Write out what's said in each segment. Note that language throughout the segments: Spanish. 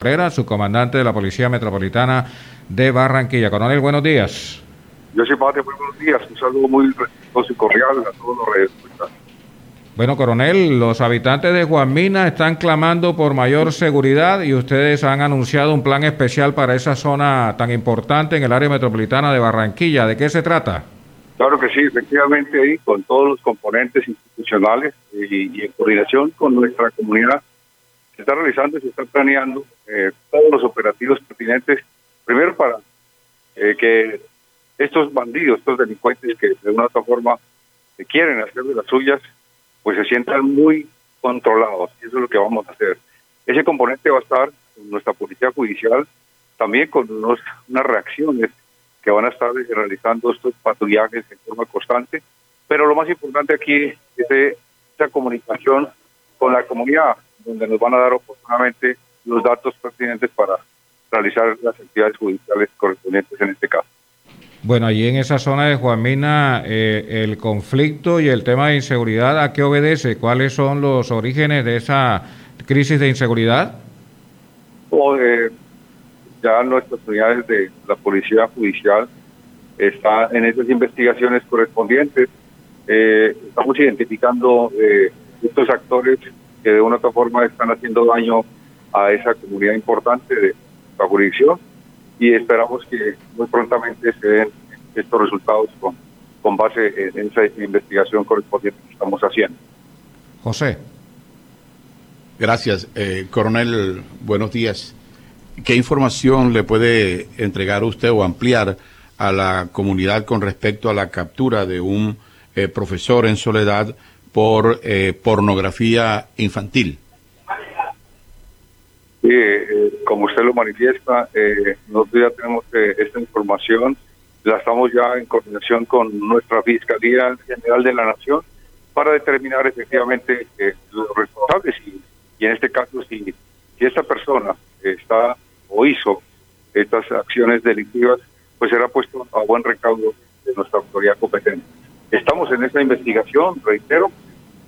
Herrera, su comandante de la Policía Metropolitana de Barranquilla. Coronel, buenos días. Yo soy Pate, muy buenos días. Un saludo muy respetuoso y cordial a todos los redes. Bueno, coronel, los habitantes de Juanmina están clamando por mayor seguridad y ustedes han anunciado un plan especial para esa zona tan importante en el área metropolitana de Barranquilla. ¿De qué se trata? Claro que sí, efectivamente, ahí con todos los componentes institucionales y, en coordinación con nuestra comunidad, se está realizando y se está planeando eh, todos los operativos pertinentes, primero para eh, que estos bandidos, estos delincuentes que de una otra forma quieren hacer de las suyas, pues se sientan muy controlados. Y eso es lo que vamos a hacer. Ese componente va a estar con nuestra policía judicial, también con unos, unas reacciones que van a estar realizando estos patrullajes en forma constante. Pero lo más importante aquí es esa comunicación con la comunidad, donde nos van a dar oportunamente los datos pertinentes para realizar las actividades judiciales correspondientes en este caso. Bueno, allí en esa zona de Juanmina, eh, el conflicto y el tema de inseguridad, ¿a qué obedece? ¿Cuáles son los orígenes de esa crisis de inseguridad? Eh, ya nuestras unidades de la Policía Judicial están en esas investigaciones correspondientes. Eh, estamos identificando estos actores que de una u otra forma están haciendo daño a esa comunidad importante de la jurisdicción y esperamos que muy prontamente se den estos resultados con, con base en esa investigación correspondiente que estamos haciendo. José. Gracias. Eh, coronel, buenos días. ¿Qué información le puede entregar usted o ampliar a la comunidad con respecto a la captura de un eh, profesor en soledad por eh, pornografía infantil? Eh, como usted lo manifiesta, eh, nosotros ya tenemos eh, esta información, la estamos ya en coordinación con nuestra Fiscalía General de la Nación para determinar efectivamente eh, los responsables y, y, en este caso si, si esta persona está o hizo estas acciones delictivas, pues será puesto a buen recaudo de nuestra autoridad competente. Estamos en esta investigación, reitero,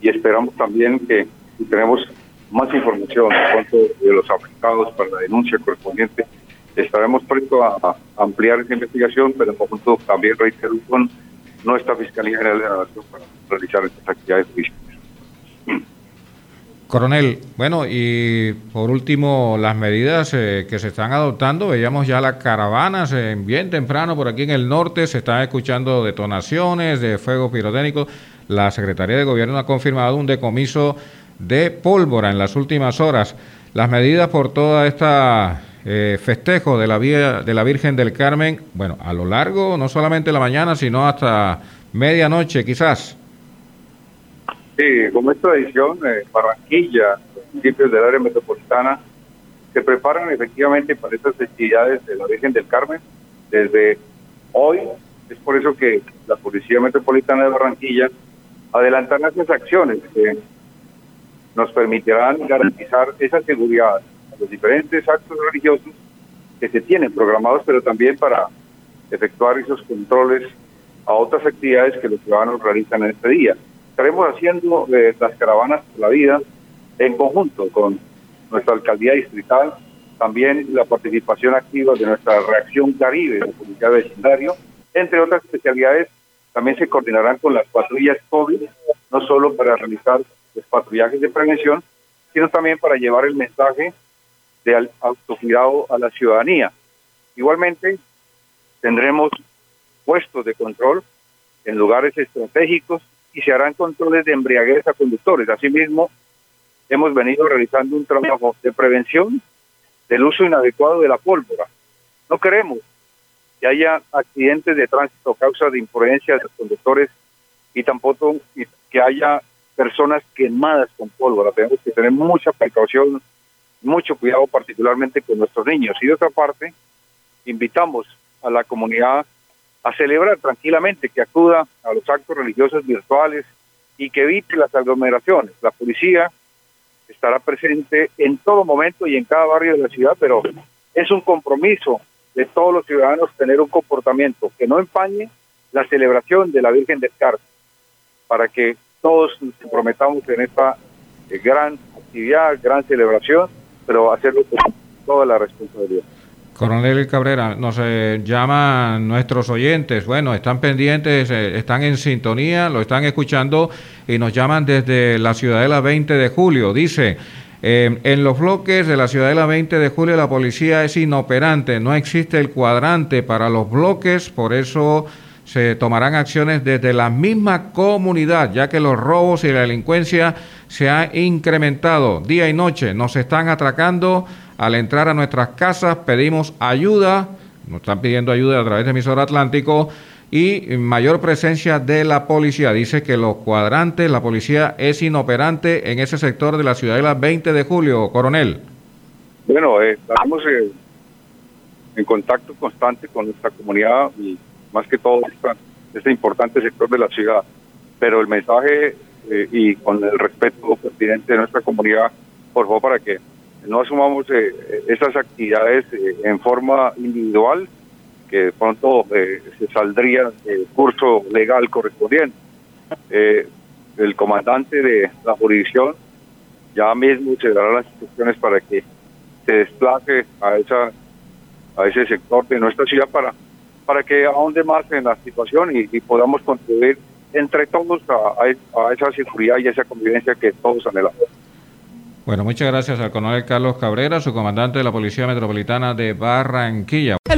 y esperamos también que si tenemos más información en cuanto de los afectados para la denuncia correspondiente. Estaremos pronto a, ampliar esa investigación, pero en conjunto también reitero con nuestra Fiscalía General de la Nación para realizar estas actividades judiciales. Coronel, bueno, y por último, las medidas eh, que se están adoptando, veíamos ya las caravanas eh, bien temprano por aquí en el norte, se están escuchando detonaciones de fuego pirotécnico. La Secretaría de Gobierno ha confirmado un decomiso de pólvora en las últimas horas. Las medidas por toda esta eh, festejo de la, Virgen del Carmen, bueno, a lo largo, no solamente la mañana, sino hasta medianoche quizás. Sí, como es tradición, eh, Barranquilla, municipios del área metropolitana, se preparan efectivamente para estas festividades de la Virgen del Carmen desde hoy. Es por eso que la Policía Metropolitana de Barranquilla adelantan esas acciones que nos permitirán garantizar esa seguridad a los diferentes actos religiosos que se tienen programados, pero también para efectuar esos controles a otras actividades que los ciudadanos realizan en este día. Estaremos haciendo eh, las caravanas por la vida en conjunto con nuestra alcaldía distrital, también la participación activa de nuestra reacción Caribe, la policía vecindario, entre otras especialidades, también se coordinarán con las patrullas COVID, no solo para realizar los patrullajes de prevención, sino también para llevar el mensaje de autocuidado a la ciudadanía. Igualmente, tendremos puestos de control en lugares estratégicos y se harán controles de embriaguez a conductores. Asimismo, hemos venido realizando un trabajo de prevención del uso inadecuado de la pólvora. No queremos que haya accidentes de tránsito a causa de imprudencia de los conductores y tampoco que haya personas quemadas con pólvora. Tenemos que tener mucha precaución mucho cuidado particularmente con nuestros niños. Y de otra parte, invitamos a la comunidad a celebrar tranquilamente, que acuda a los actos religiosos virtuales y que evite las aglomeraciones. La policía estará presente en todo momento y en cada barrio de la ciudad, pero es un compromiso de todos los ciudadanos tener un comportamiento que no empañe la celebración de la Virgen del Carmen, para que todos nos comprometamos en esta eh, gran actividad, gran celebración, pero hacerlo con toda la responsabilidad. Coronel Cabrera, nos eh, llaman nuestros oyentes, bueno, están pendientes, eh, están en sintonía, lo están escuchando y nos llaman desde la Ciudadela 20 de julio. Dice, eh, en los bloques de la Ciudadela 20 de julio la policía es inoperante, no existe el cuadrante para los bloques, por eso se tomarán acciones desde la misma comunidad, ya que los robos y la delincuencia se han incrementado. Día y noche, nos están atracando. Al entrar a nuestras casas pedimos ayuda, nos están pidiendo ayuda a través de emisor Atlántico y mayor presencia de la policía. Dice que los cuadrantes, la policía es inoperante en ese sector de la ciudadela 20 de julio, coronel. Bueno, eh, estamos en contacto constante con nuestra comunidad y más que todo este importante sector de la ciudad. Pero el mensaje eh, y con el respeto pertinente de nuestra comunidad, por favor, para que no asumamos eh, esas actividades en forma individual, que pronto eh, se saldría el curso legal correspondiente. el comandante de la jurisdicción ya mismo se dará las instrucciones para que se desplace a esa a ese sector de nuestra ciudad para para que ahonde más en la situación y, podamos contribuir entre todos a, a, esa seguridad y esa convivencia que todos anhelamos. Bueno, muchas gracias al coronel Carlos Cabrera, su comandante de la Policía Metropolitana de Barranquilla.